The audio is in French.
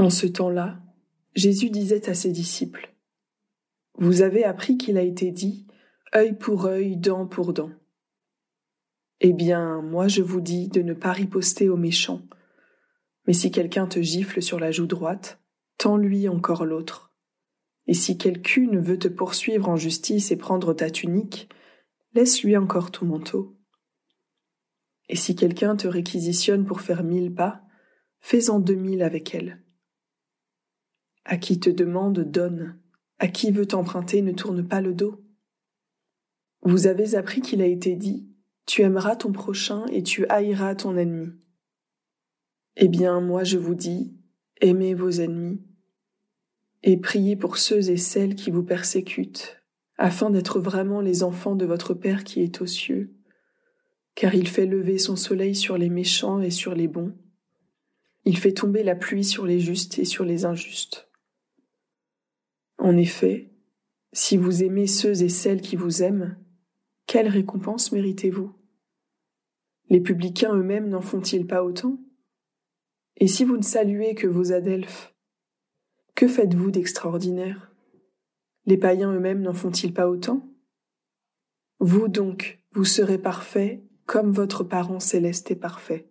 En ce temps-là, Jésus disait à ses disciples, Vous avez appris qu'il a été dit, œil pour œil, dent pour dent. Eh bien, moi je vous dis de ne pas riposter aux méchants, mais si quelqu'un te gifle sur la joue droite, tends-lui encore l'autre. Et si quelqu'une veut te poursuivre en justice et prendre ta tunique, laisse-lui encore ton manteau. Et si quelqu'un te réquisitionne pour faire mille pas, fais-en deux mille avec elle. À qui te demande, donne. À qui veut t'emprunter, ne tourne pas le dos. Vous avez appris qu'il a été dit, tu aimeras ton prochain et tu haïras ton ennemi. Eh bien, moi je vous dis, aimez vos ennemis et priez pour ceux et celles qui vous persécutent, afin d'être vraiment les enfants de votre Père qui est aux cieux, car il fait lever son soleil sur les méchants et sur les bons, il fait tomber la pluie sur les justes et sur les injustes. En effet, si vous aimez ceux et celles qui vous aiment, quelle récompense méritez-vous? Les publicains eux-mêmes n'en font-ils pas autant? Et si vous ne saluez que vos adelphes, que faites-vous d'extraordinaire? Les païens eux-mêmes n'en font-ils pas autant? Vous donc, vous serez parfaits comme votre parent céleste est parfait.